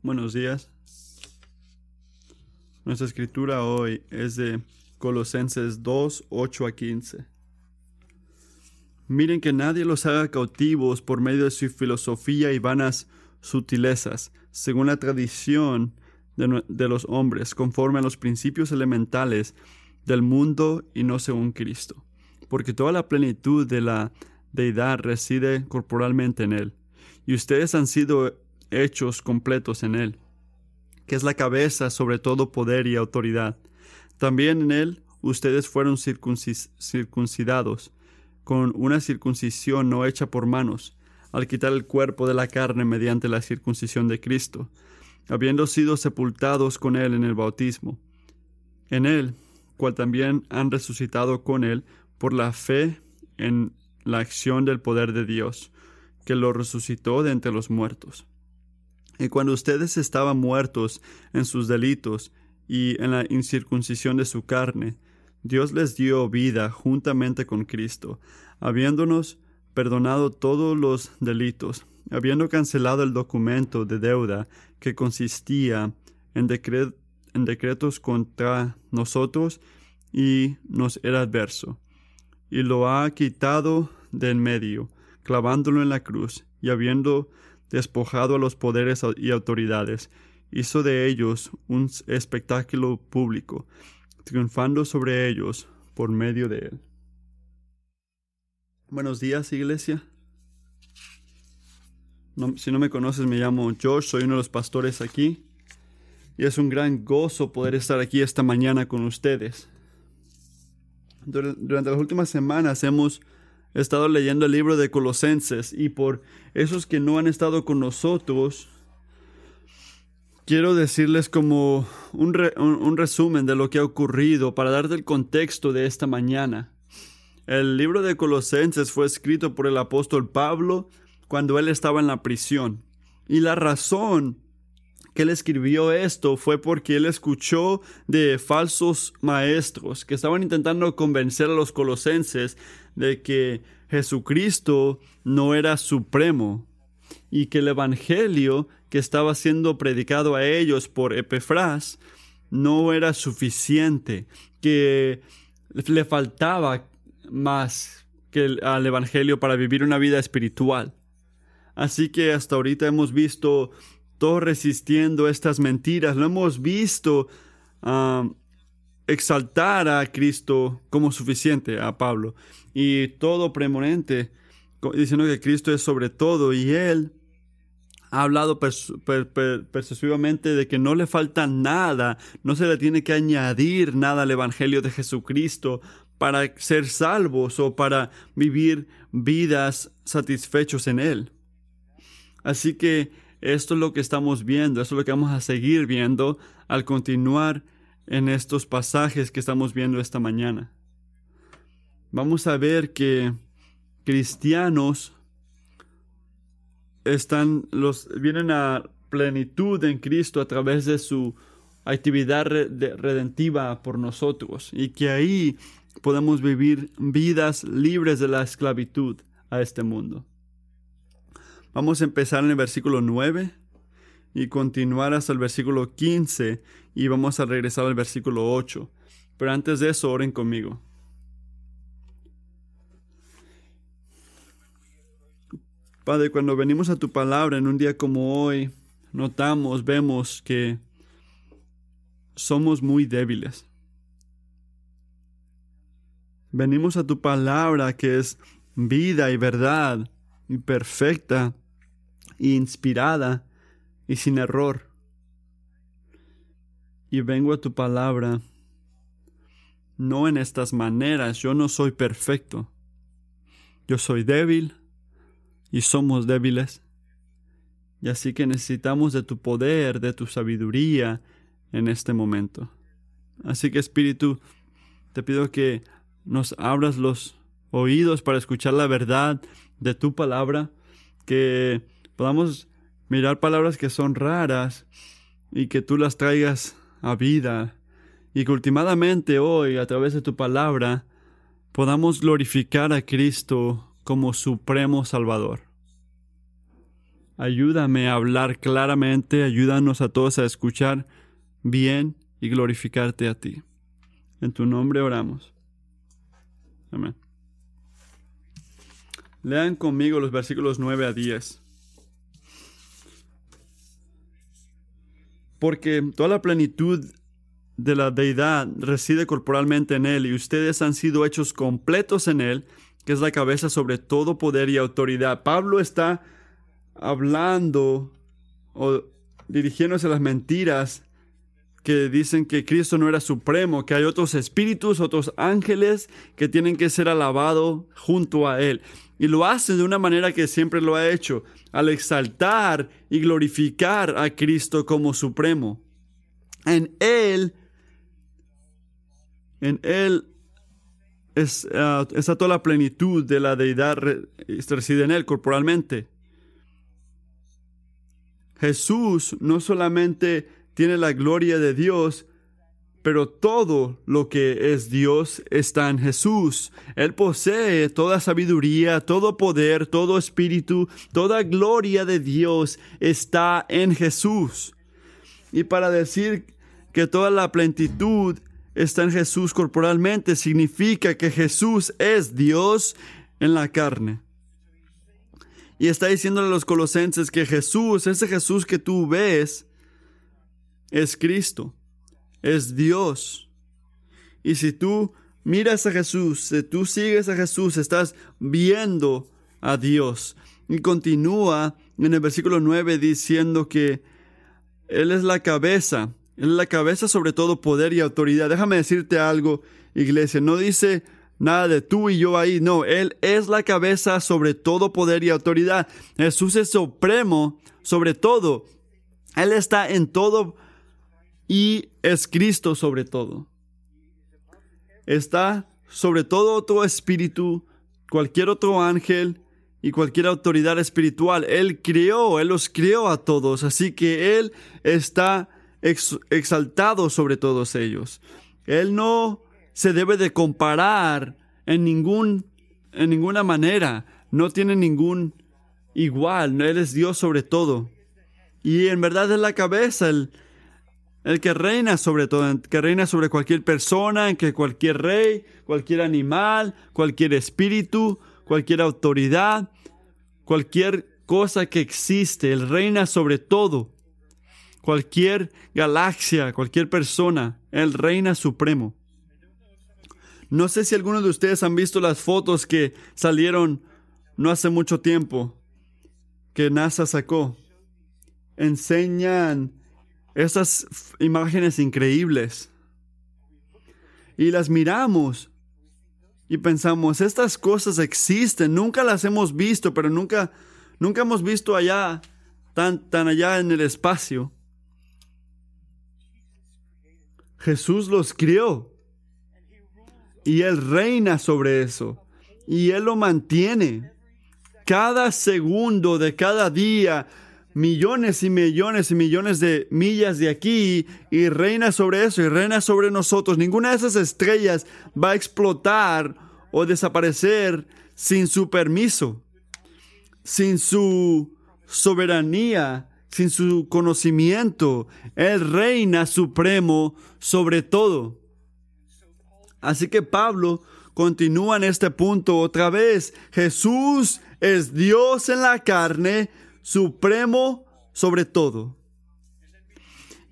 Buenos días. Nuestra escritura hoy es de Colosenses 2, 8 a 15. Miren que nadie los haga cautivos por medio de su filosofía y vanas sutilezas, según la tradición de, de los hombres, conforme a los principios elementales del mundo y no según Cristo. Porque toda la plenitud de la deidad reside corporalmente en Él, y ustedes han sido hechos completos en Él, que es la cabeza sobre todo poder y autoridad. También en Él ustedes fueron circuncidados, con una circuncisión no hecha por manos, al quitar el cuerpo de la carne mediante la circuncisión de Cristo, habiendo sido sepultados con Él en el bautismo. En Él, cual también han resucitado con Él por la fe en la acción del poder de Dios, que lo resucitó de entre los muertos. Y cuando ustedes estaban muertos en sus delitos y en la incircuncisión de su carne, Dios les dio vida juntamente con Cristo, habiéndonos perdonado todos los delitos, habiendo cancelado el documento de deuda que consistía en, decretos contra nosotros y nos era adverso, y lo ha quitado de en medio, clavándolo en la cruz, y habiendo despojado a los poderes y autoridades, hizo de ellos un espectáculo público, triunfando sobre ellos por medio de él. Buenos días, iglesia. si no me conoces, me llamo Josh, soy uno de los pastores aquí. Y es un gran gozo poder estar aquí esta mañana con ustedes. Durante las últimas semanas hemos He estado leyendo el libro de Colosenses y por esos que no han estado con nosotros, quiero decirles como un, un, resumen de lo que ha ocurrido para darte el contexto de esta mañana. El libro de Colosenses fue escrito por el apóstol Pablo cuando él estaba en la prisión. Y la razón que él escribió esto fue porque él escuchó de falsos maestros que estaban intentando convencer a los colosenses de que Jesucristo no era supremo y que el Evangelio que estaba siendo predicado a ellos por Epefras no era suficiente, que le faltaba más que al Evangelio para vivir una vida espiritual. Así que hasta ahorita hemos visto todo resistiendo estas mentiras, lo hemos visto ah, exaltar a Cristo como suficiente, a Pablo, y todo premonente, diciendo que Cristo es sobre todo, y él ha hablado persuasivamente de que no le falta nada, no se le tiene que añadir nada al Evangelio de Jesucristo para ser salvos o para vivir vidas satisfechos en Él. Así que esto es lo que estamos viendo, esto es lo que vamos a seguir viendo al continuar en estos pasajes que estamos viendo esta mañana. Vamos a ver que cristianos están los vienen a plenitud en Cristo a través de su actividad redentiva por nosotros y que ahí podemos vivir vidas libres de la esclavitud a este mundo. Vamos a empezar en el versículo 9 y continuar hasta el versículo 15 y vamos a regresar al versículo 8. Pero antes de eso, oren conmigo. Padre, cuando venimos a tu palabra en un día como hoy, notamos, vemos que somos muy débiles. Venimos a tu palabra que es vida y verdad y perfecta inspirada y sin error. Y vengo a tu palabra no en estas maneras, yo no soy perfecto. Yo soy débil y somos débiles. Y así que necesitamos de tu poder, de tu sabiduría en este momento. Así que Espíritu, te pido que nos abras los oídos para escuchar la verdad de tu palabra, que podamos mirar palabras que son raras y que tú las traigas a vida y que últimamente hoy, a través de tu palabra, podamos glorificar a Cristo como Supremo Salvador. Ayúdame a hablar claramente, ayúdanos a todos a escuchar bien y glorificarte a ti. En tu nombre oramos. Amén. Lean conmigo los versículos 9 a 10. Porque toda la plenitud de la deidad reside corporalmente en Él y ustedes han sido hechos completos en Él, que es la cabeza sobre todo poder y autoridad. Pablo está hablando o dirigiéndose a las mentiras que dicen que Cristo no era supremo, que hay otros espíritus, otros ángeles que tienen que ser alabados junto a Él. Y lo hace de una manera que siempre lo ha hecho, al exaltar y glorificar a Cristo como supremo. En Él, en Él es, ah, está toda la plenitud de la deidad reside en Él corporalmente. Jesús no solamente tiene la gloria de Dios, pero todo lo que es Dios está en Jesús. Él posee toda sabiduría, todo poder, todo espíritu, toda gloria de Dios está en Jesús. Y para decir que toda la plenitud está en Jesús corporalmente, significa que Jesús es Dios en la carne. Y está diciéndole a los colosenses que Jesús, ese Jesús que tú ves, es Cristo es Dios. Y si tú miras a Jesús, si tú sigues a Jesús, estás viendo a Dios. Y continúa en el versículo 9 diciendo que Él es la cabeza, Él es la cabeza sobre todo poder y autoridad. Déjame decirte algo, iglesia, no dice nada de tú y yo ahí, no, Él es la cabeza sobre todo poder y autoridad. Jesús es supremo sobre todo. Él está en todo y es Cristo sobre todo. Está sobre todo otro espíritu, cualquier otro ángel y cualquier autoridad espiritual. Él crió, Él los crió a todos, así que Él está exaltado sobre todos ellos. Él no se debe de comparar en, ningún, en ninguna manera, no tiene ningún igual, Él es Dios sobre todo. Y en verdad es la cabeza, el, el que reina sobre todo, que reina sobre cualquier persona, en que cualquier rey, cualquier animal, cualquier espíritu, cualquier autoridad, cualquier cosa que existe, Él reina sobre todo. Cualquier galaxia, cualquier persona, Él reina supremo. No sé si algunos de ustedes han visto las fotos que salieron no hace mucho tiempo que NASA sacó. Enseñan esas imágenes increíbles. Y las miramos y pensamos, estas cosas existen, nunca las hemos visto, pero nunca, nunca hemos visto allá, tan, tan allá en el espacio. Jesús los crió y Él reina sobre eso y Él lo mantiene. Cada segundo de cada día millones y millones y millones de millas de aquí y reina sobre eso y reina sobre nosotros. Ninguna de esas estrellas va a explotar o desaparecer sin su permiso, sin su soberanía, sin su conocimiento. Él reina supremo sobre todo. Así que Pablo continúa en este punto otra vez. Jesús es Dios en la carne, supremo sobre todo.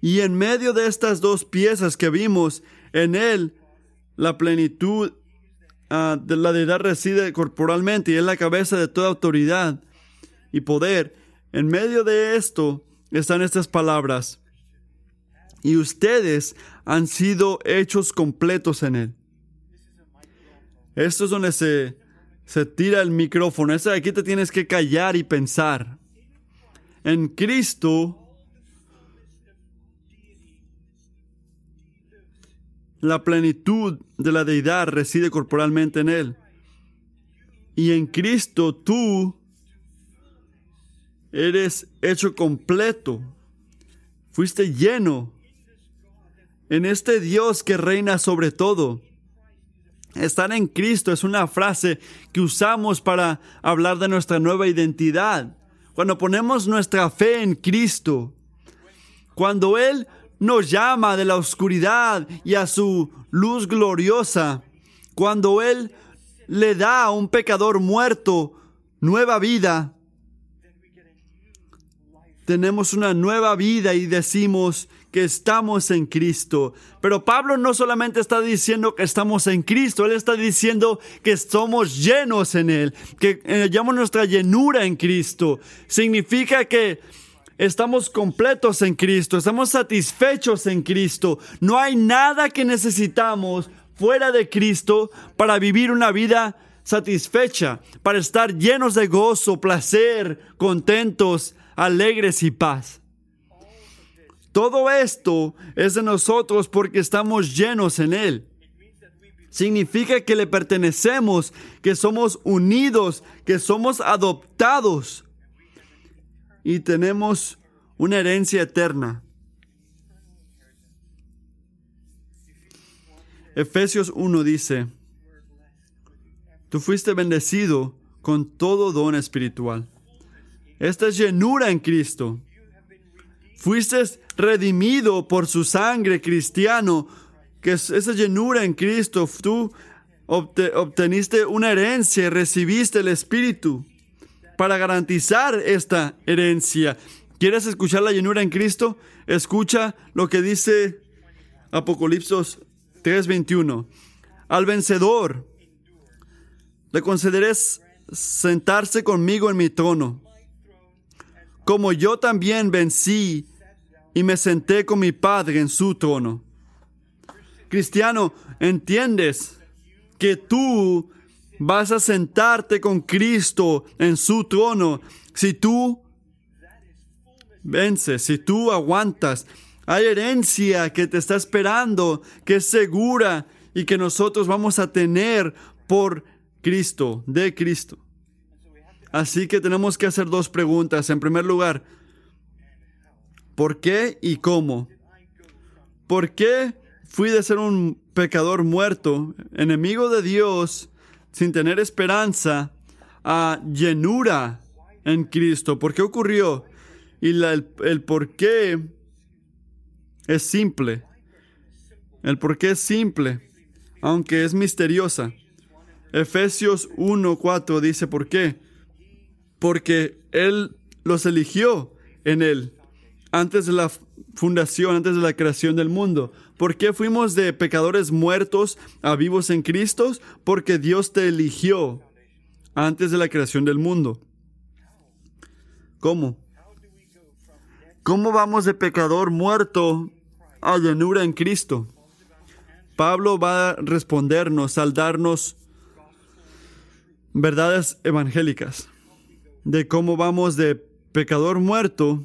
Y en medio de estas dos piezas que vimos, en él la plenitud ah, de la deidad reside corporalmente y es la cabeza de toda autoridad y poder. En medio de esto están estas palabras. Y ustedes han sido hechos completos en él. Esto es donde se, se tira el micrófono. Es aquí te tienes que callar y pensar en Cristo, la plenitud de la deidad reside corporalmente en Él. Y en Cristo tú eres hecho completo. Fuiste lleno en este Dios que reina sobre todo. Estar en Cristo es una frase que usamos para hablar de nuestra nueva identidad cuando ponemos nuestra fe en Cristo, cuando Él nos llama de la oscuridad y a su luz gloriosa, cuando Él le da a un pecador muerto nueva vida, tenemos una nueva vida y decimos que estamos en Cristo. Pero Pablo no solamente está diciendo que estamos en Cristo, él está diciendo que somos llenos en Él, que hallamos nuestra llenura en Cristo. Significa que estamos completos en Cristo, estamos satisfechos en Cristo. No hay nada que necesitamos fuera de Cristo para vivir una vida satisfecha, para estar llenos de gozo, placer, contentos, alegres y paz. Todo esto es de nosotros porque estamos llenos en Él. Significa que le pertenecemos, que somos unidos, que somos adoptados y tenemos una herencia eterna. Efesios 1 dice, tú fuiste bendecido con todo don espiritual. Esta es llenura en Cristo. Fuiste redimido por su sangre cristiano, que es esa llenura en Cristo. Tú obteniste una herencia, recibiste el Espíritu para garantizar esta herencia. ¿Quieres escuchar la llenura en Cristo? Escucha lo que dice Apocalipsis 3:21. Al vencedor le concederé sentarse conmigo en mi trono, como yo también vencí y me senté con mi Padre en su trono. Cristiano, ¿entiendes que tú vas a sentarte con Cristo en su trono si tú vences, si tú aguantas? Hay herencia que te está esperando, que es segura y que nosotros vamos a tener por Cristo, de Cristo. Así que tenemos que hacer dos preguntas. En primer lugar, ¿por qué y cómo? ¿Por qué fui de ser un pecador muerto, enemigo de Dios, sin tener esperanza, a llenura en Cristo? ¿Por qué ocurrió? Y el, el por qué es simple. El por qué es simple, aunque es misteriosa. Efesios 1:4 dice por qué. Porque Él los eligió en Él antes de la fundación, antes de la creación del mundo. ¿Por qué fuimos de pecadores muertos a vivos en Cristo? Porque Dios te eligió antes de la creación del mundo. ¿Cómo? ¿Cómo vamos de pecador muerto a llenura en Cristo. Pablo va a respondernos al darnos verdades evangélicas de cómo vamos de pecador muerto,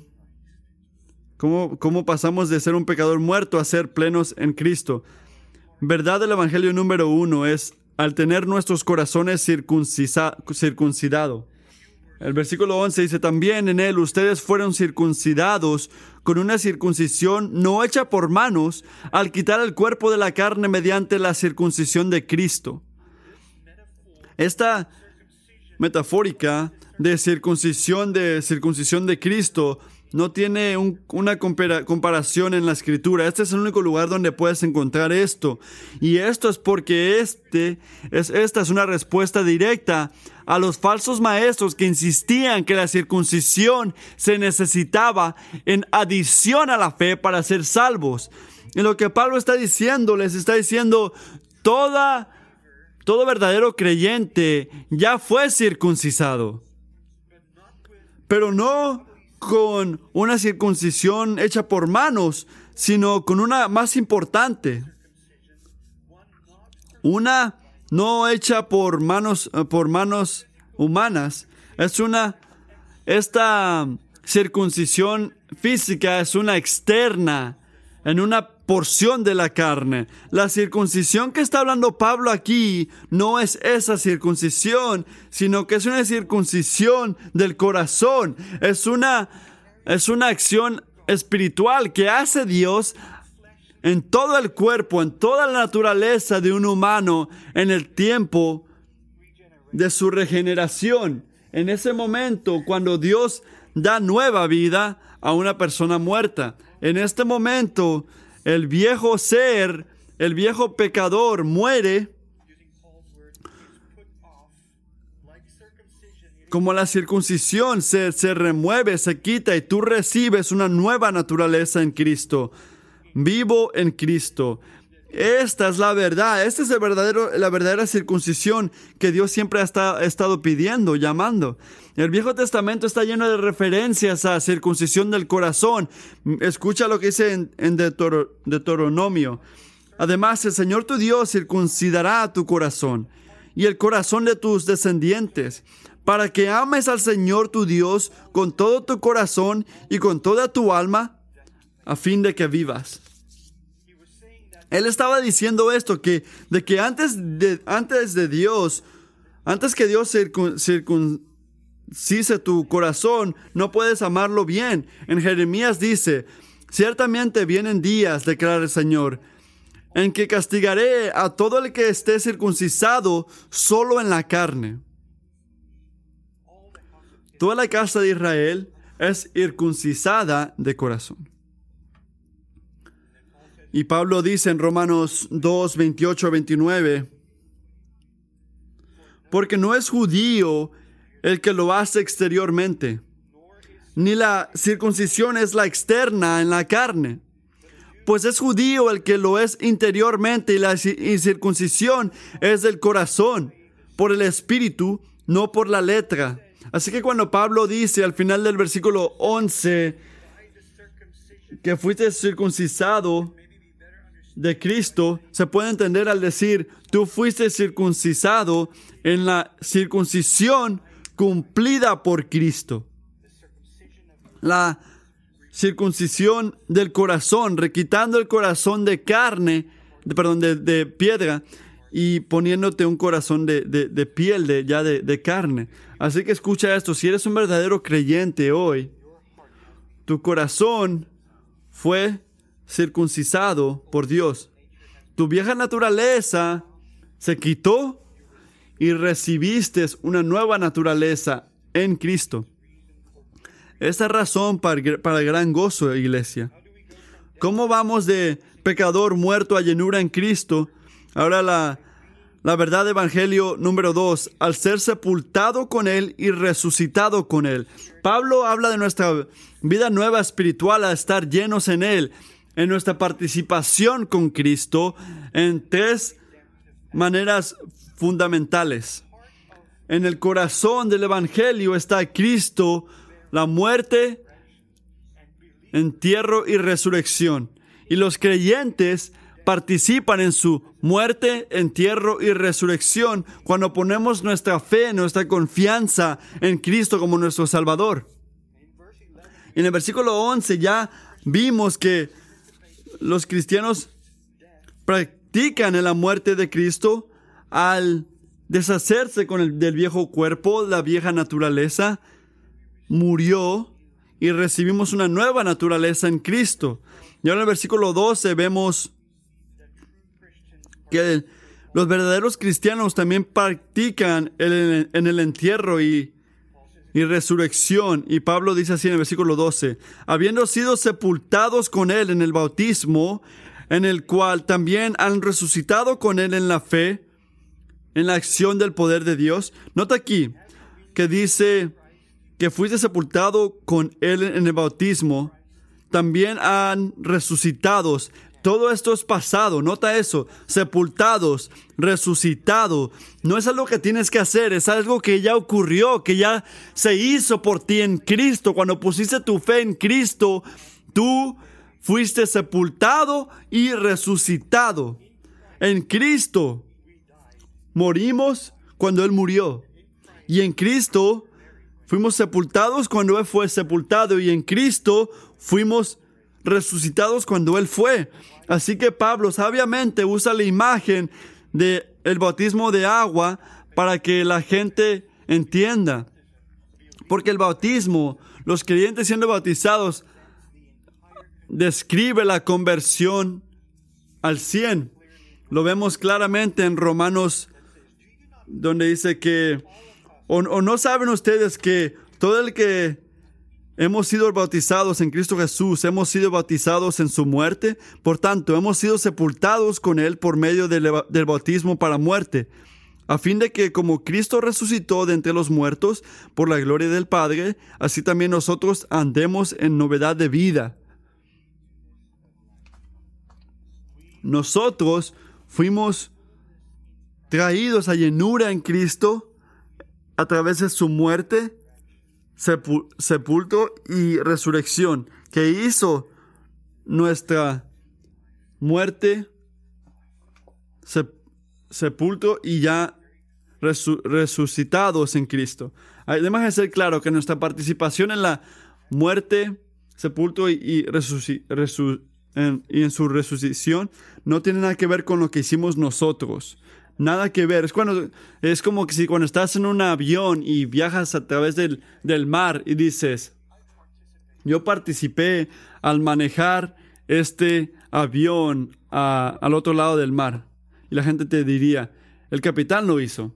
cómo, cómo pasamos de ser un pecador muerto a ser plenos en Cristo. Verdad del Evangelio número uno es al tener nuestros corazones circuncidados. El versículo 11 dice, también en él ustedes fueron circuncidados con una circuncisión no hecha por manos al quitar el cuerpo de la carne mediante la circuncisión de Cristo. Esta metafórica de circuncisión de circuncisión de Cristo no tiene una comparación en la escritura. Este es el único lugar donde puedes encontrar esto. Y esto es porque este es, esta es una respuesta directa a los falsos maestros que insistían que la circuncisión se necesitaba en adición a la fe para ser salvos. Y lo que Pablo está diciendo, les está diciendo, todo verdadero creyente ya fue circuncisado. Pero no con una circuncisión hecha por manos, sino con una más importante. Una no hecha por manos, eh, por manos humanas. Es una, esta circuncisión física es una externa, en una porción de la carne. La circuncisión que está hablando Pablo aquí no es esa circuncisión, sino que es una circuncisión del corazón. Es una, es una acción espiritual que hace Dios en todo el cuerpo, en toda la naturaleza de un humano en el tiempo de su regeneración. En ese momento, cuando Dios da nueva vida a una persona muerta. En este momento, el viejo ser, el viejo pecador muere como la circuncisión se, se, remueve, se quita y tú recibes una nueva naturaleza en Cristo. Vivo en Cristo. Esta es la verdad, esta es el verdadero, la verdadera circuncisión que Dios siempre ha estado pidiendo, llamando. El Viejo Testamento está lleno de referencias a circuncisión del corazón. Escucha lo que dice en, en Deuteronomio. Además, el Señor tu Dios circuncidará tu corazón y el corazón de tus descendientes, para que ames al Señor tu Dios con todo tu corazón y con toda tu alma, a fin de que vivas. Él estaba diciendo esto, que de que antes de, antes de Dios, antes que Dios circuncise tu corazón, no puedes amarlo bien. En Jeremías dice, ciertamente vienen días, declara el Señor, en que castigaré a todo el que esté circuncisado solo en la carne. Toda la casa de Israel es circuncisada de corazón. Y Pablo dice en Romanos 2, 28, 29, porque no es judío el que lo hace exteriormente, ni la circuncisión es la externa en la carne, pues es judío el que lo es interiormente y la circuncisión es del corazón, por el espíritu, no por la letra. Así que cuando Pablo dice al final del versículo 11 que fuiste circuncisado, de Cristo se puede entender al decir, tú fuiste circuncisado en la circuncisión cumplida por Cristo. La circuncisión del corazón, requitando el corazón de carne, de, perdón, de, piedra y poniéndote un corazón de, de piel, de, ya de carne. Así que escucha esto, si eres un verdadero creyente hoy, tu corazón fue circuncisado por Dios. Tu vieja naturaleza se quitó y recibiste una nueva naturaleza en Cristo. Esa razón para, para gran gozo, iglesia. ¿Cómo vamos de pecador muerto a llenura en Cristo? Ahora la, la verdad evangelio número dos, al ser sepultado con Él y resucitado con Él. Pablo habla de nuestra vida nueva espiritual a estar llenos en Él en nuestra participación con Cristo en tres maneras fundamentales. En el corazón del Evangelio está Cristo, la muerte, entierro y resurrección. Y los creyentes participan en su muerte, entierro y resurrección cuando ponemos nuestra fe, nuestra confianza en Cristo como nuestro Salvador. En el versículo 11 ya vimos que los cristianos practican en la muerte de Cristo al deshacerse con el del viejo cuerpo, la vieja naturaleza, murió y recibimos una nueva naturaleza en Cristo. Y ahora en el versículo 12 vemos que los verdaderos cristianos también practican en el entierro y y resurrección. Y Pablo dice así en el versículo 12, habiendo sido sepultados con él en el bautismo, en el cual también han resucitado con él en la fe, en la acción del poder de Dios. Nota aquí que dice que fuiste sepultado con él en el bautismo, también han resucitados todo esto es pasado, nota eso, sepultados, resucitado. No es algo que tienes que hacer, es algo que ya ocurrió, que ya se hizo por ti en Cristo. Cuando pusiste tu fe en Cristo, tú fuiste sepultado y resucitado. En Cristo morimos cuando Él murió. Y en Cristo fuimos sepultados cuando Él fue sepultado. Y en Cristo fuimos resucitados cuando Él fue. Así que Pablo sabiamente usa la imagen del el bautismo de agua para que la gente entienda. Porque el bautismo, los creyentes siendo bautizados, describe la conversión al 100. Lo vemos claramente en Romanos, donde dice que, o, o no saben ustedes que todo el que hemos sido bautizados en Cristo Jesús, hemos sido bautizados en su muerte, por tanto, hemos sido sepultados con Él por medio del, bautismo para muerte, a fin de que como Cristo resucitó de entre los muertos por la gloria del Padre, así también nosotros andemos en novedad de vida. Nosotros fuimos traídos a llenura en Cristo a través de su muerte, sepulto y resurrección, que hizo nuestra muerte, sepulto y ya resucitados en Cristo. Además de ser claro que nuestra participación en la muerte, sepulto y, y en su resucitación no tiene nada que ver con lo que hicimos nosotros. Nada que ver. Es, cuando, es como que si cuando estás en un avión y viajas a través del, del mar y dices, yo participé al manejar este avión al otro lado del mar. Y la gente te diría, el capitán lo hizo.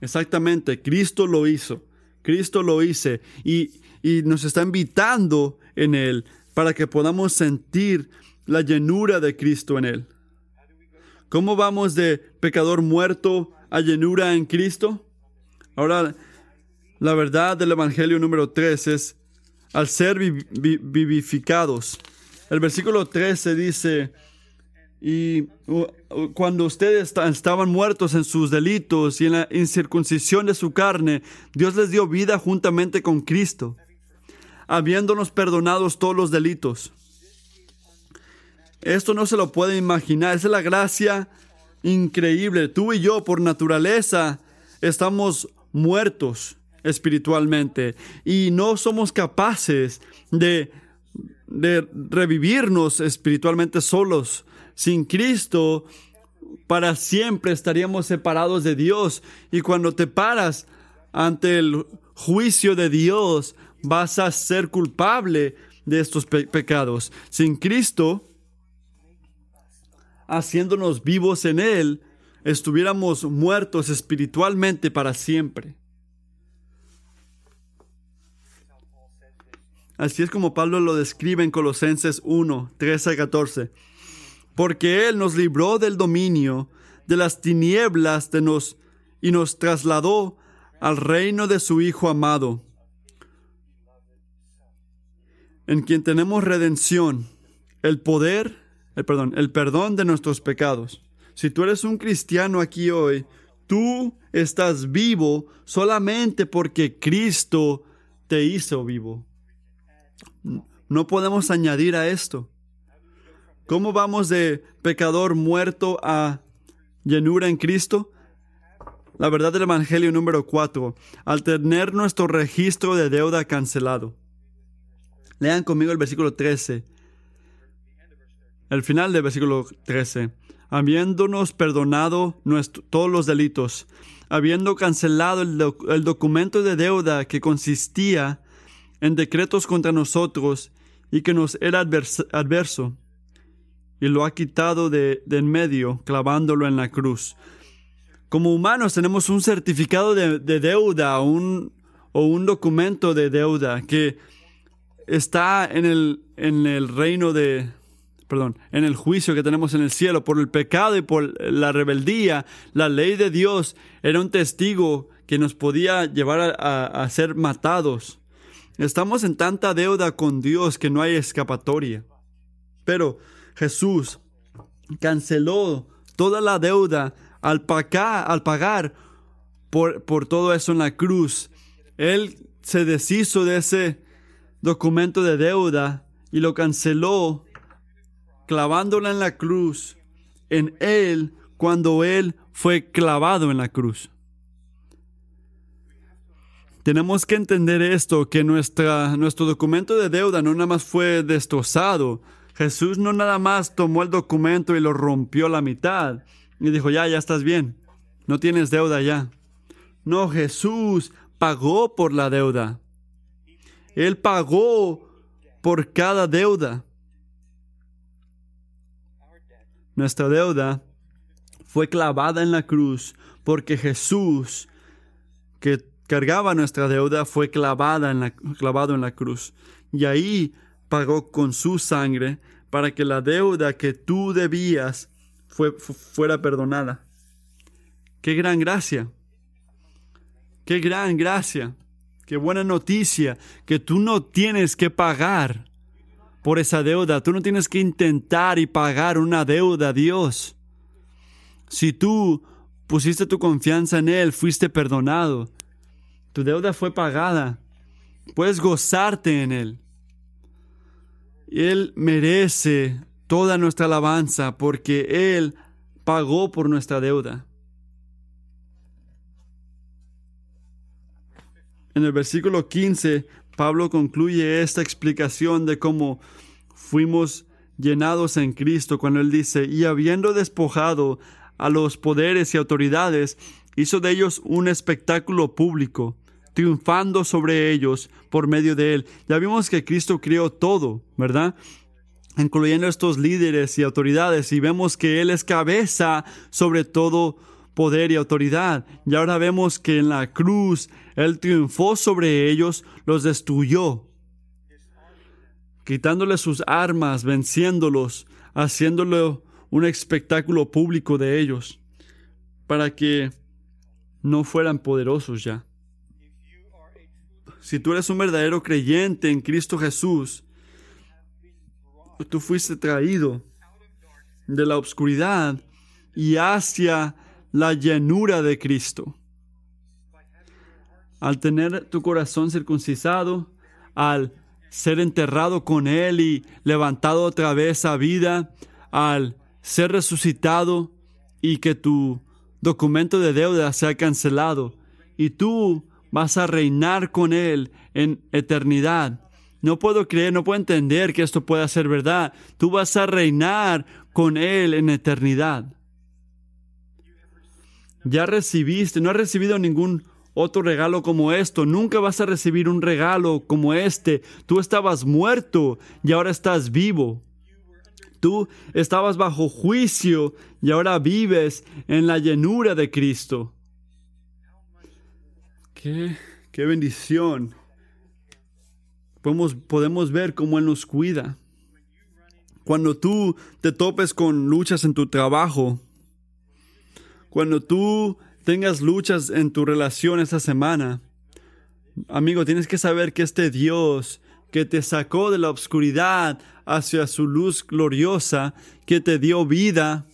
Exactamente, Cristo lo hizo. Cristo lo hizo y, y nos está invitando en él para que podamos sentir la llenura de Cristo en él. ¿Cómo vamos de pecador muerto a llenura en Cristo? Ahora, la verdad del Evangelio número 3 es al ser vivificados. El versículo 13 dice, y cuando ustedes estaban muertos en sus delitos y en la incircuncisión de su carne, Dios les dio vida juntamente con Cristo, habiéndonos perdonados todos los delitos esto no se lo puede imaginar. Esa es la gracia increíble. Tú y yo, por naturaleza, estamos muertos espiritualmente y no somos capaces de, de revivirnos espiritualmente solos. Sin Cristo, para siempre estaríamos separados de Dios. Y cuando te paras ante el juicio de Dios, vas a ser culpable de estos pecados. Sin Cristo, haciéndonos vivos en Él, estuviéramos muertos espiritualmente para siempre. Así es como Pablo lo describe en Colosenses 1, 13 a 14. Porque Él nos libró del dominio de las tinieblas de nos, y nos trasladó al reino de su Hijo amado, en quien tenemos redención, el poder el perdón, el perdón de nuestros pecados. Si tú eres un cristiano aquí hoy, tú estás vivo solamente porque Cristo te hizo vivo. No podemos añadir a esto. ¿Cómo vamos de pecador muerto a llenura en Cristo? La verdad del Evangelio número 4, al tener nuestro registro de deuda cancelado. Lean conmigo el versículo 13 el final del versículo 13. Habiéndonos perdonado todos los delitos, habiendo cancelado el, documento de deuda que consistía en decretos contra nosotros y que nos era adverso, y lo ha quitado de, en medio, clavándolo en la cruz. Como humanos tenemos un certificado de, deuda o un documento de deuda que está en el, en el reino de, perdón, en el juicio que tenemos en el cielo por el pecado y por la rebeldía, la ley de Dios era un testigo que nos podía llevar a, ser matados. Estamos en tanta deuda con Dios que no hay escapatoria. Pero Jesús canceló toda la deuda al pagar, al pagar por, por todo eso en la cruz. Él se deshizo de ese documento de deuda y lo canceló clavándola en la cruz, en Él cuando Él fue clavado en la cruz. Tenemos que entender esto, que nuestra, nuestro documento de deuda no nada más fue destrozado. Jesús no nada más tomó el documento y lo rompió la mitad y dijo, ya, ya estás bien, no tienes deuda ya. No, Jesús pagó por la deuda. Él pagó por cada deuda. Nuestra deuda fue clavada en la cruz porque Jesús, que, cargaba nuestra deuda fue clavada en la, clavado en la cruz. Y ahí pagó con su sangre para que la deuda que tú debías fuera perdonada. Qué gran gracia. Qué gran gracia. Qué buena noticia que tú no tienes que pagar por esa deuda. Tú no tienes que intentar y pagar una deuda a Dios. Si tú pusiste tu confianza en Él, fuiste perdonado. Tu deuda fue pagada. Puedes gozarte en Él. Él merece toda nuestra alabanza porque Él pagó por nuestra deuda. En el versículo 15, Pablo concluye esta explicación de cómo fuimos llenados en Cristo cuando él dice, y habiendo despojado a los poderes y autoridades, hizo de ellos un espectáculo público, triunfando sobre ellos por medio de él. Ya vimos que Cristo creó todo, ¿verdad? Incluyendo estos líderes y autoridades, y vemos que Él es cabeza sobre todo poder y autoridad. Y ahora vemos que en la cruz Él triunfó sobre ellos, los destruyó, quitándole sus armas, venciéndolos, haciéndole un espectáculo público de ellos, para que no fueran poderosos ya. Si tú eres un verdadero creyente en Cristo Jesús, tú fuiste traído de la oscuridad y hacia la llenura de Cristo. Al tener tu corazón circuncisado, al ser enterrado con Él y levantado otra vez a vida, al ser resucitado y que tu documento de deuda sea cancelado y tú vas a reinar con Él en eternidad. No puedo creer, no puedo entender que esto pueda ser verdad. Tú vas a reinar con Él en eternidad. Ya recibiste, no has recibido ningún otro regalo como esto. Nunca vas a recibir un regalo como este. Tú estabas muerto y ahora estás vivo. Tú estabas bajo juicio y ahora vives en la llenura de Cristo. Qué, qué bendición. Podemos, podemos ver cómo Él nos cuida. Cuando tú te topes con luchas en tu trabajo, cuando tú tengas luchas en tu relación esta semana, amigo, tienes que saber que este Dios que te sacó de la oscuridad hacia su luz gloriosa, que te dio vida,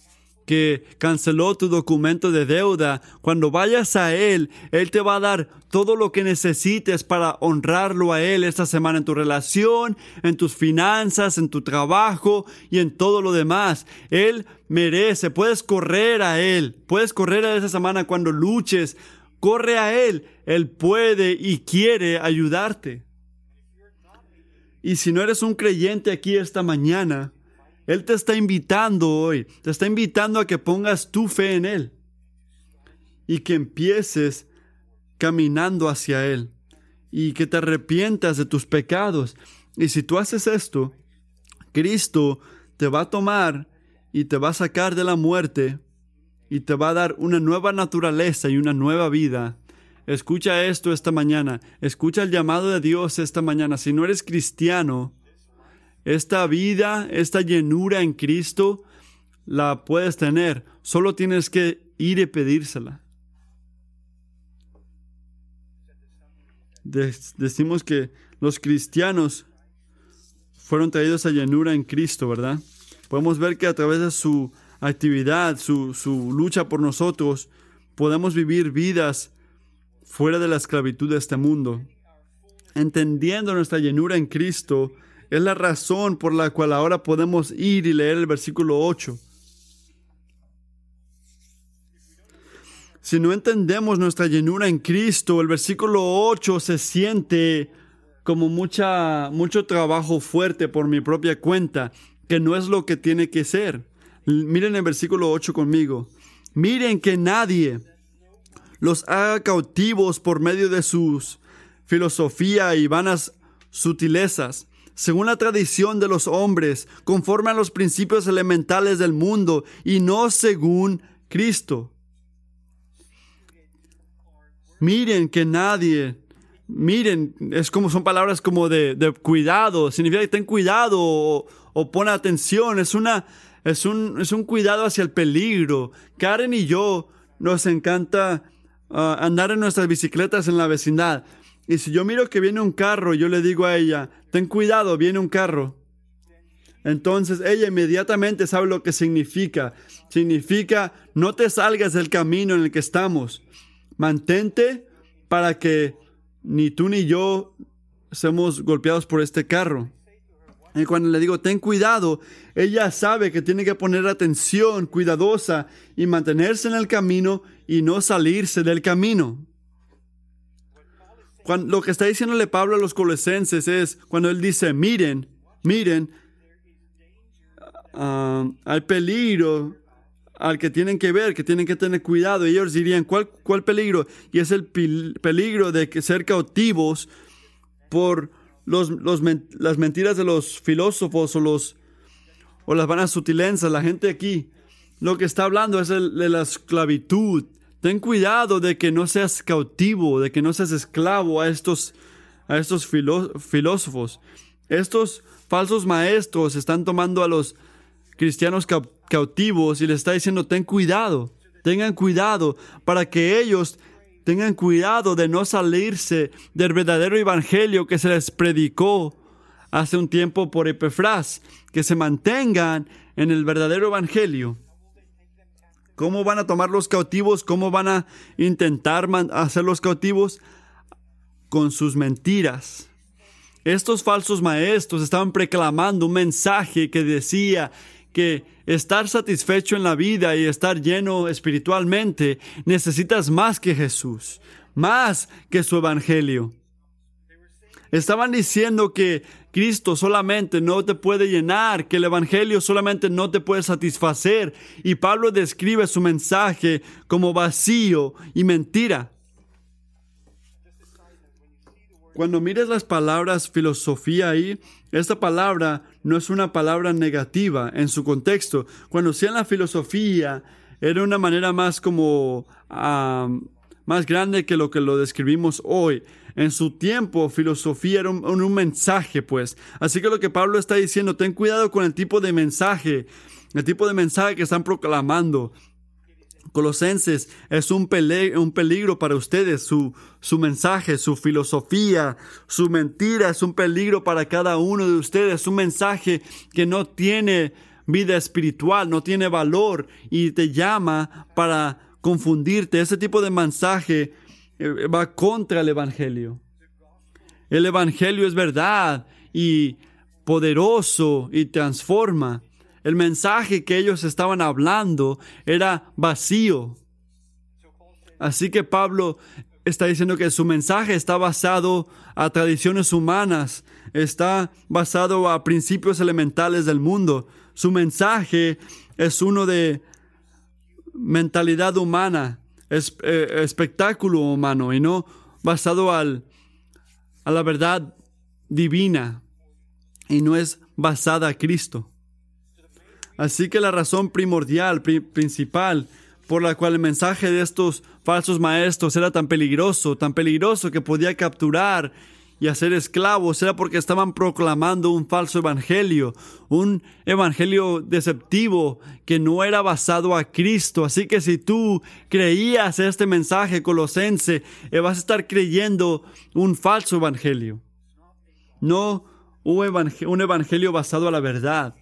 que canceló tu documento de deuda, cuando vayas a Él, Él te va a dar todo lo que necesites para honrarlo a Él esta semana en tu relación, en tus finanzas, en tu trabajo y en todo lo demás. Él merece, puedes correr a Él, puedes correr a esa semana cuando luches, corre a Él, Él puede y quiere ayudarte. Y si no eres un creyente aquí esta mañana, él te está invitando hoy, te está invitando a que pongas tu fe en Él y que empieces caminando hacia Él y que te arrepientas de tus pecados. Y si tú haces esto, Cristo te va a tomar y te va a sacar de la muerte y te va a dar una nueva naturaleza y una nueva vida. Escucha esto esta mañana, escucha el llamado de Dios esta mañana. Si no eres cristiano, esta vida, esta llenura en Cristo, la puedes tener. Solo tienes que ir y pedírsela. decimos que los cristianos fueron traídos a llenura en Cristo, ¿verdad? Podemos ver que a través de su actividad, su, su lucha por nosotros, podemos vivir vidas fuera de la esclavitud de este mundo. Entendiendo nuestra llenura en Cristo, es la razón por la cual ahora podemos ir y leer el versículo 8. Si no entendemos nuestra llenura en Cristo, el versículo 8 se siente como mucha, mucho trabajo fuerte por mi propia cuenta, que no es lo que tiene que ser. Miren el versículo 8 conmigo. Miren que nadie los haga cautivos por medio de sus filosofía y vanas sutilezas, según la tradición de los hombres, conforme a los principios elementales del mundo y no según Cristo. Miren que nadie, miren, es como son palabras como de, cuidado, significa que ten cuidado o, o pon atención, es una, es un, es un cuidado hacia el peligro. Karen y yo nos encanta ah, andar en nuestras bicicletas en la vecindad. Y si yo miro que viene un carro, yo le digo a ella, ten cuidado, viene un carro. Entonces ella inmediatamente sabe lo que significa. Significa, no te salgas del camino en el que estamos. Mantente para que ni tú ni yo seamos golpeados por este carro. Y cuando le digo, ten cuidado, ella sabe que tiene que poner atención cuidadosa y mantenerse en el camino y no salirse del camino. Cuando, lo que está diciéndole Pablo a los colosenses es, cuando él dice, miren, miren, uh, hay peligro al que tienen que ver, que tienen que tener cuidado. Ellos dirían, ¿cuál, cuál peligro? Y es el peligro de que ser cautivos por los, las mentiras de los filósofos o, los, o las vanas sutilenzas. La gente aquí lo que está hablando es de la esclavitud. Ten cuidado de que no seas cautivo, de que no seas esclavo a estos, a estos filósofos. Estos falsos maestros están tomando a los cristianos cautivos y les está diciendo, ten cuidado, tengan cuidado para que ellos tengan cuidado de no salirse del verdadero evangelio que se les predicó hace un tiempo por Epefras, que se mantengan en el verdadero evangelio. ¿Cómo van a tomar los cautivos? ¿Cómo van a intentar hacer los cautivos? Con sus mentiras. Estos falsos maestros estaban proclamando un mensaje que decía que estar satisfecho en la vida y estar lleno espiritualmente, necesitas más que Jesús, más que su evangelio. Estaban diciendo que Cristo solamente no te puede llenar, que el Evangelio solamente no te puede satisfacer. Y Pablo describe su mensaje como vacío y mentira. Cuando mires las palabras filosofía ahí, esta palabra no es una palabra negativa en su contexto. Cuando en la filosofía, era una manera más como más grande que lo que lo describimos hoy. En su tiempo, filosofía era un, un, mensaje, pues. Así que lo que Pablo está diciendo, ten cuidado con el tipo de mensaje, el tipo de mensaje que están proclamando. Colosenses es un, un peligro para ustedes, su, su mensaje, su filosofía, su mentira es un peligro para cada uno de ustedes, un mensaje que no tiene vida espiritual, no tiene valor y te llama para confundirte. Ese tipo de mensaje eh, va contra el Evangelio. El Evangelio es verdad y poderoso y transforma. El mensaje que ellos estaban hablando era vacío. Así que Pablo está diciendo que su mensaje está basado a tradiciones humanas, está basado a principios elementales del mundo. Su mensaje es uno de mentalidad humana, es, eh, espectáculo humano y no basado al, a la verdad divina y no es basada a Cristo. Así que la razón primordial, principal, por la cual el mensaje de estos falsos maestros era tan peligroso, tan peligroso que podía capturar y hacer esclavos, era porque estaban proclamando un falso evangelio, un evangelio deceptivo que no era basado a Cristo. Así que si tú creías este mensaje colosense, eh, vas a estar creyendo un falso evangelio, no un evangelio basado a la verdad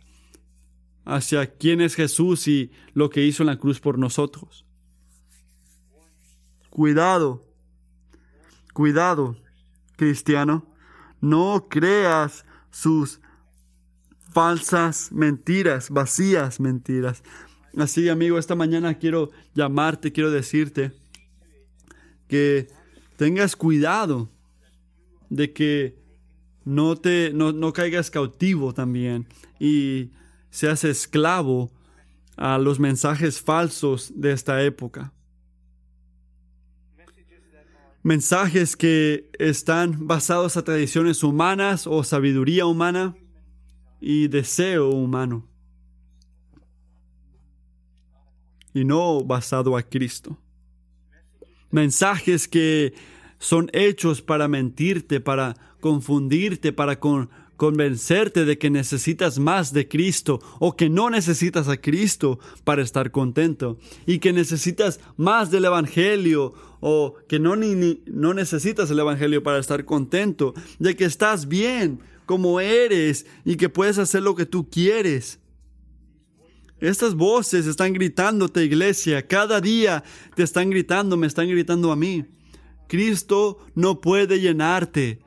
hacia quién es Jesús y lo que hizo en la cruz por nosotros. Cuidado, cuidado, cristiano, no creas sus falsas mentiras, vacías mentiras. Así, amigo, esta mañana quiero llamarte, quiero decirte que tengas cuidado de que no te no, no caigas cautivo también y seas esclavo a los mensajes falsos de esta época. Mensajes que están basados a tradiciones humanas o sabiduría humana y deseo humano. Y no basado a Cristo. mensajes que son hechos para mentirte, para confundirte, para convencerte de que necesitas más de Cristo o que no necesitas a Cristo para estar contento y que necesitas más del Evangelio o que no, ni, no necesitas el Evangelio para estar contento, de que estás bien como eres y que puedes hacer lo que tú quieres. Estas voces están gritándote, iglesia. Cada día te están gritando, me están gritando a mí. Cristo no puede llenarte.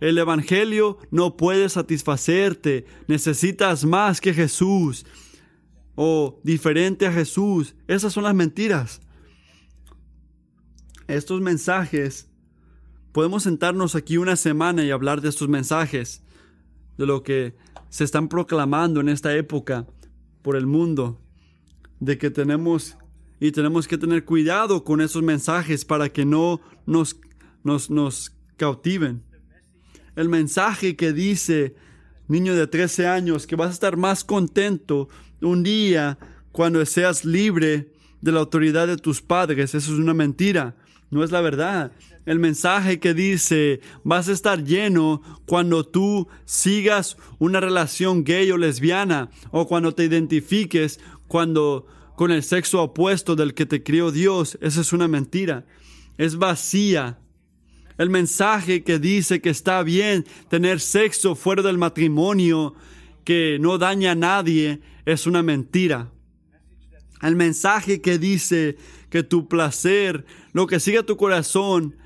El Evangelio no puede satisfacerte. Necesitas más que Jesús o diferente a Jesús. Esas son las mentiras. Estos mensajes, podemos sentarnos aquí una semana y hablar de estos mensajes, de lo que se están proclamando en esta época por el mundo, de que tenemos y tenemos que tener cuidado con esos mensajes para que no nos, nos, nos cautiven. El mensaje que dice, niño de 13 años, que vas a estar más contento un día cuando seas libre de la autoridad de tus padres, eso es una mentira, no es la verdad. El mensaje que dice, vas a estar lleno cuando tú sigas una relación gay o lesbiana o cuando te identifiques cuando con el sexo opuesto del que te crió Dios, esa es una mentira. Es vacía. El mensaje que dice que está bien tener sexo fuera del matrimonio, que no daña a nadie, es una mentira. El mensaje que dice que tu placer, lo que siga tu corazón,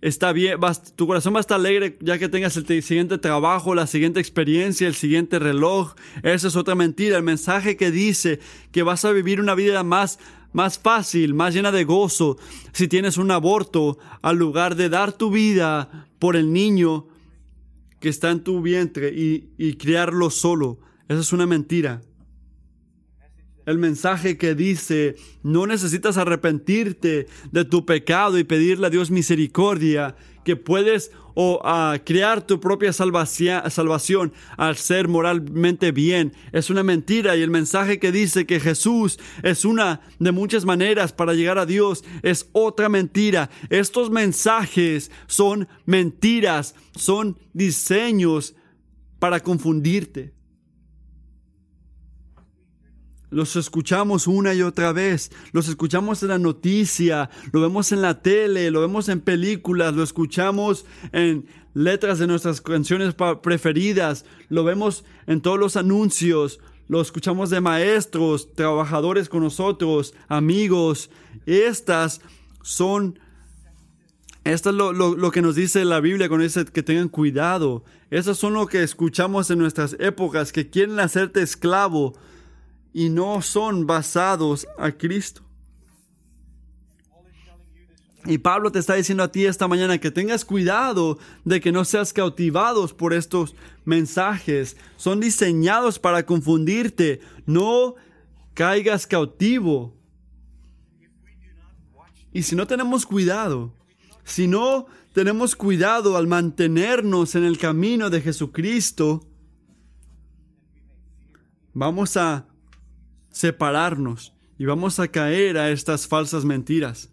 está bien, tu corazón va a estar alegre ya que tengas el siguiente trabajo, la siguiente experiencia, el siguiente reloj. Esa es otra mentira. El mensaje que dice que vas a vivir una vida más, más fácil, más llena de gozo si tienes un aborto, al lugar de dar tu vida por el niño que está en tu vientre y, y criarlo solo. Esa es una mentira el mensaje que dice, no necesitas arrepentirte de tu pecado y pedirle a Dios misericordia, que puedes o crear tu propia salvación al ser moralmente bien. Es una mentira y el mensaje que dice que Jesús es una de muchas maneras para llegar a Dios es otra mentira. Estos mensajes son mentiras, son diseños para confundirte. Los escuchamos una y otra vez, los escuchamos en la noticia, lo vemos en la tele, lo vemos en películas, lo escuchamos en letras de nuestras canciones preferidas, lo vemos en todos los anuncios, lo escuchamos de maestros, trabajadores con nosotros, amigos. Estas son, esto es lo, lo que nos dice la Biblia cuando dice que tengan cuidado. Esas son lo que escuchamos en nuestras épocas, que quieren hacerte esclavo y no son basados a Cristo. Y Pablo te está diciendo a ti esta mañana que tengas cuidado de que no seas cautivados por estos mensajes. Son diseñados para confundirte. No caigas cautivo. Y si no tenemos cuidado, si no tenemos cuidado al mantenernos en el camino de Jesucristo, vamos a separarnos y vamos a caer a estas falsas mentiras.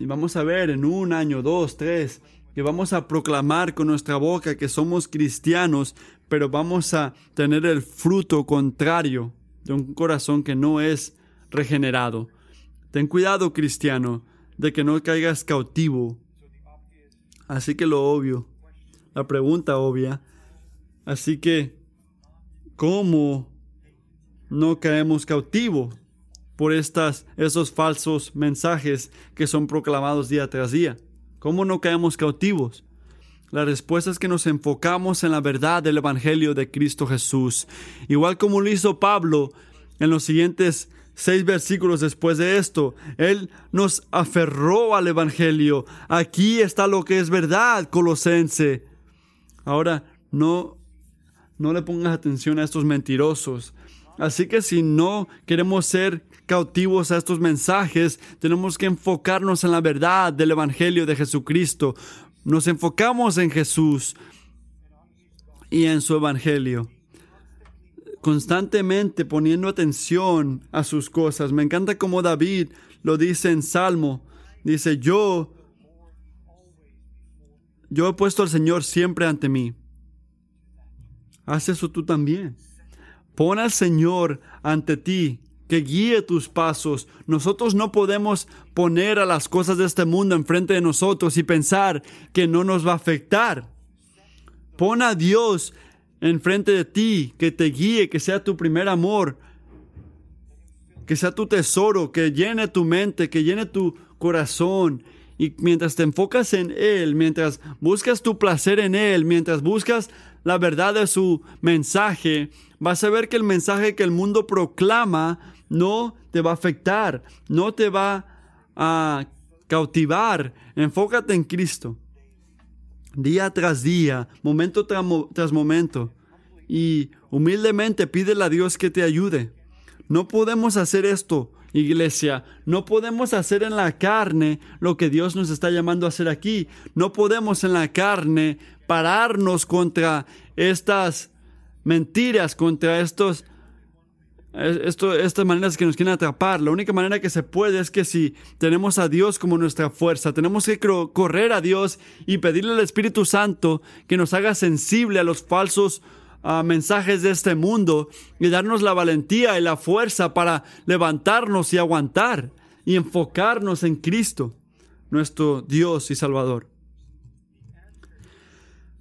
Y vamos a ver en un año, dos, tres, que vamos a proclamar con nuestra boca que somos cristianos, pero vamos a tener el fruto contrario de un corazón que no es regenerado. Ten cuidado, cristiano, de que no caigas cautivo. Así que lo obvio, la pregunta obvia Así que, ¿cómo no caemos cautivos por estas, esos falsos mensajes que son proclamados día tras día? ¿Cómo no caemos cautivos? La respuesta es que nos enfocamos en la verdad del Evangelio de Cristo Jesús. Igual como lo hizo Pablo en los siguientes seis versículos después de esto. Él nos aferró al Evangelio. Aquí está lo que es verdad, colosense. Ahora, no no le pongas atención a estos mentirosos. Así que si no queremos ser cautivos a estos mensajes, tenemos que enfocarnos en la verdad del Evangelio de Jesucristo. Nos enfocamos en Jesús y en su Evangelio. constantemente poniendo atención a sus cosas. Me encanta como David lo dice en Salmo. Dice, yo, yo he puesto al Señor siempre ante mí. Haz eso tú también. Pon al Señor ante ti, que guíe tus pasos. Nosotros no podemos poner a las cosas de este mundo enfrente de nosotros y pensar que no nos va a afectar. Pon a Dios enfrente de ti, que te guíe, que sea tu primer amor, que sea tu tesoro, que llene tu mente, que llene tu corazón. Y mientras te enfocas en Él, mientras buscas tu placer en Él, mientras buscas la verdad de su mensaje, vas a ver que el mensaje que el mundo proclama no te va a afectar, no te va a cautivar. Enfócate en Cristo día tras día, momento tras momento, y humildemente pídele a Dios que te ayude. No podemos hacer esto, iglesia. No podemos hacer en la carne lo que Dios nos está llamando a hacer aquí. No podemos en la carne pararnos contra estas mentiras, contra estos esto, estas maneras que nos quieren atrapar. La única manera que se puede es que si tenemos a Dios como nuestra fuerza, tenemos que correr a Dios y pedirle al Espíritu Santo que nos haga sensible a los falsos ah, mensajes de este mundo y darnos la valentía y la fuerza para levantarnos y aguantar y enfocarnos en Cristo, nuestro Dios y Salvador.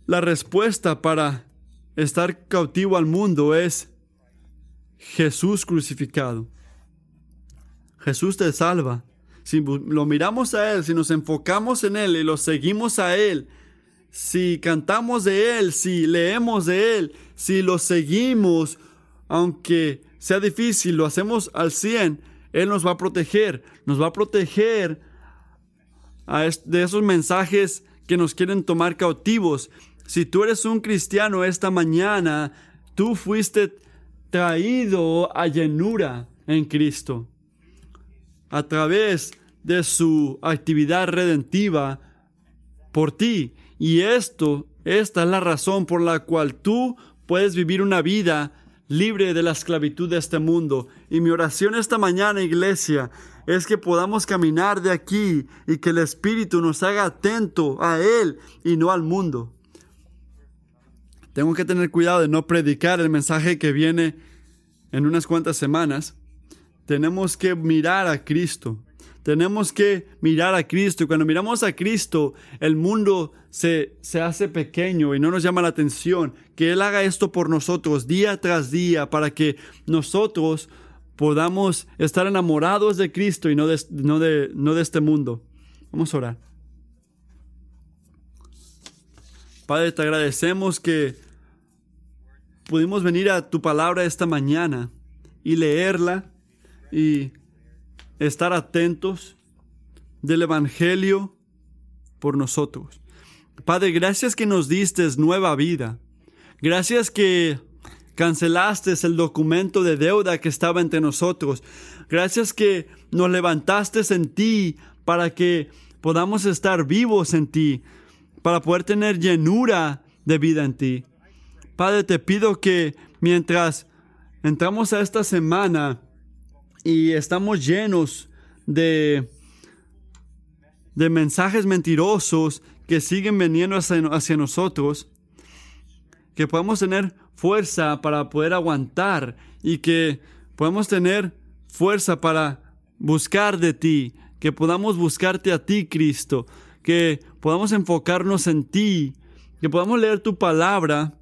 La respuesta para estar cautivo al mundo es Jesús crucificado. Jesús te salva. Si lo miramos a Él, si nos enfocamos en Él y lo seguimos a Él, si cantamos de Él, si leemos de Él, si lo seguimos, aunque sea difícil, lo hacemos al 100, Él nos va a proteger, nos va a proteger de esos mensajes que nos quieren tomar cautivos. Si tú eres un cristiano esta mañana, tú fuiste traído a llenura en Cristo a través de su actividad redentiva por ti. Y esto, esta es la razón por la cual tú puedes vivir una vida libre de la esclavitud de este mundo. Y mi oración esta mañana, iglesia, es que podamos caminar de aquí y que el Espíritu nos haga atento a Él y no al mundo. Tengo que tener cuidado de no predicar el mensaje que viene en unas cuantas semanas. Tenemos que mirar a Cristo. Tenemos que mirar a Cristo. Y cuando miramos a Cristo, el mundo se, se hace pequeño y no nos llama la atención. Que Él haga esto por nosotros día tras día para que nosotros podamos estar enamorados de Cristo y no de, no de, no de este mundo. Vamos a orar. Padre, te agradecemos que pudimos venir a tu palabra esta mañana y leerla y estar atentos del Evangelio por nosotros. Padre, gracias que nos diste nueva vida. Gracias que cancelaste el documento de deuda que estaba entre nosotros. Gracias que nos levantaste en ti para que podamos estar vivos en ti, para poder tener llenura de vida en ti. Padre, te pido que mientras entramos a esta semana y estamos llenos de, de mensajes mentirosos que siguen viniendo hacia, nosotros, que podamos tener fuerza para poder aguantar y que podamos tener fuerza para buscar de ti, que podamos buscarte a ti, Cristo, que podamos enfocarnos en ti, que podamos leer tu palabra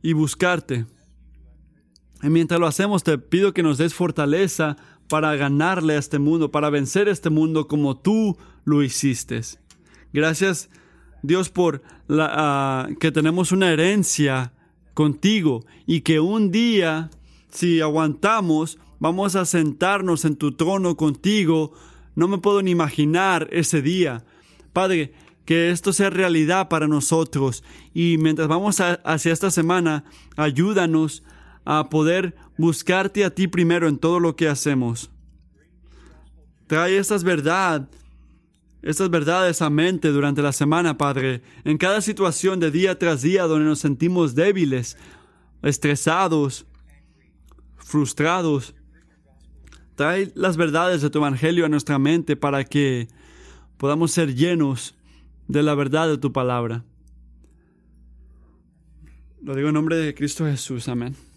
y buscarte. Y mientras lo hacemos, te pido que nos des fortaleza para ganarle a este mundo, para vencer este mundo como tú lo hiciste. Gracias, Dios, por ah, que tenemos una herencia contigo y que un día, si aguantamos, vamos a sentarnos en tu trono contigo. No me puedo ni imaginar ese día. Padre, que esto sea realidad para nosotros. Y mientras vamos hacia esta semana, ayúdanos a poder buscarte a ti primero en todo lo que hacemos. Trae estas verdad, estas verdades a mente durante la semana, Padre, en cada situación de día tras día donde nos sentimos débiles, estresados, frustrados. Trae las verdades de tu Evangelio a nuestra mente para que podamos ser llenos de la verdad de tu palabra. Lo digo en nombre de Cristo Jesús, amén.